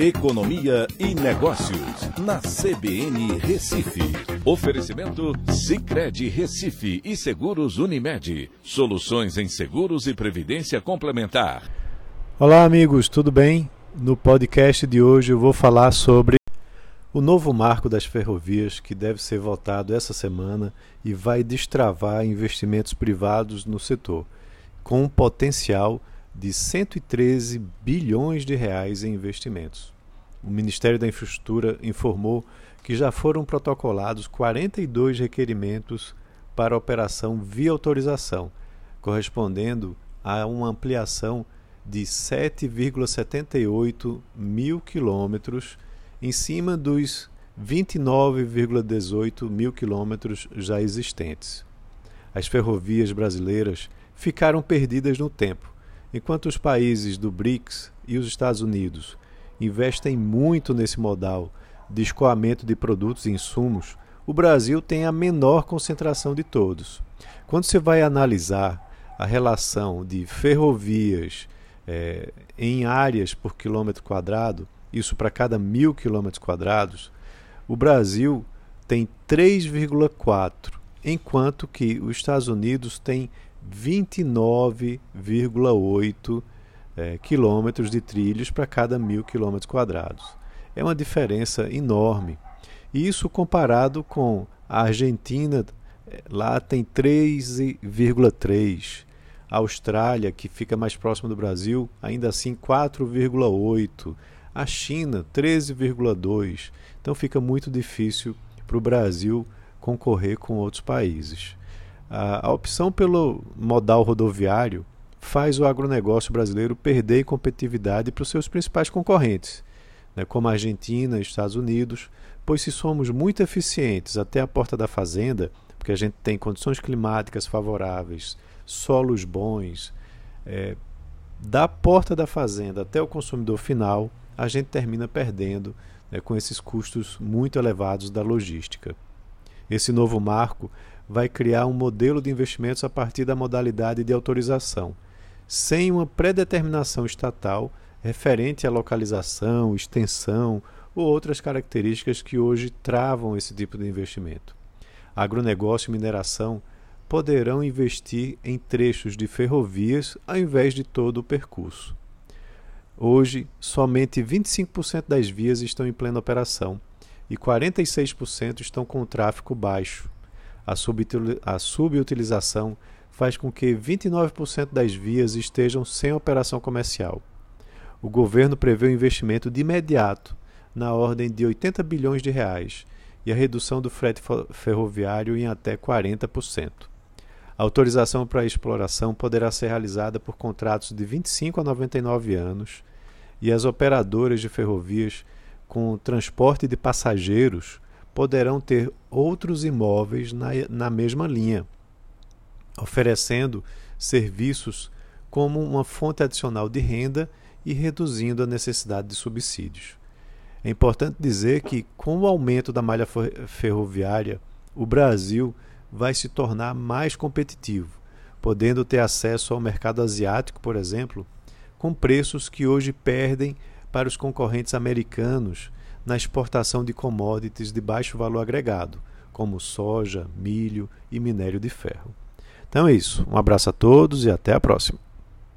Economia e Negócios, na CBN Recife. Oferecimento Cicred Recife e Seguros Unimed. Soluções em seguros e previdência complementar. Olá, amigos, tudo bem? No podcast de hoje eu vou falar sobre o novo marco das ferrovias que deve ser votado essa semana e vai destravar investimentos privados no setor, com um potencial de 113 bilhões de reais em investimentos. O Ministério da Infraestrutura informou que já foram protocolados 42 requerimentos para operação via autorização, correspondendo a uma ampliação de 7,78 mil quilômetros em cima dos 29,18 mil quilômetros já existentes. As ferrovias brasileiras ficaram perdidas no tempo Enquanto os países do BRICS e os Estados Unidos investem muito nesse modal de escoamento de produtos e insumos, o Brasil tem a menor concentração de todos. Quando você vai analisar a relação de ferrovias é, em áreas por quilômetro quadrado, isso para cada mil quilômetros quadrados, o Brasil tem 3,4, enquanto que os Estados Unidos tem 29,8 é, quilômetros de trilhos para cada mil quilômetros quadrados. É uma diferença enorme. Isso comparado com a Argentina, é, lá tem 3,3. A Austrália, que fica mais próxima do Brasil, ainda assim 4,8. A China, 13,2. Então fica muito difícil para o Brasil concorrer com outros países. A, opção pelo modal rodoviário faz o agronegócio brasileiro perder competitividade para os seus principais concorrentes, né, como a Argentina e Estados Unidos, pois se somos muito eficientes até a porta da fazenda, porque a gente tem condições climáticas favoráveis, solos bons, é, da porta da fazenda até o consumidor final, a gente termina perdendo né, com esses custos muito elevados da logística. Esse novo marco vai criar um modelo de investimentos a partir da modalidade de autorização, sem uma predeterminação estatal referente à localização, extensão ou outras características que hoje travam esse tipo de investimento. Agronegócio e mineração poderão investir em trechos de ferrovias ao invés de todo o percurso. Hoje, somente 25% das vias estão em plena operação e 46% estão com tráfego baixo a subutilização faz com que 29% das vias estejam sem operação comercial. O governo prevê um investimento de imediato na ordem de 80 bilhões de reais e a redução do frete ferroviário em até 40%. A autorização para a exploração poderá ser realizada por contratos de 25 a 99 anos e as operadoras de ferrovias com transporte de passageiros poderão ter outros imóveis na, na mesma linha, oferecendo serviços como uma fonte adicional de renda e reduzindo a necessidade de subsídios. É importante dizer que, com o aumento da malha ferroviária, o Brasil vai se tornar mais competitivo, podendo ter acesso ao mercado asiático, por exemplo, com preços que hoje perdem para os concorrentes americanos na exportação de commodities de baixo valor agregado, como soja, milho e minério de ferro. Então é isso. Um abraço a todos e até a próxima.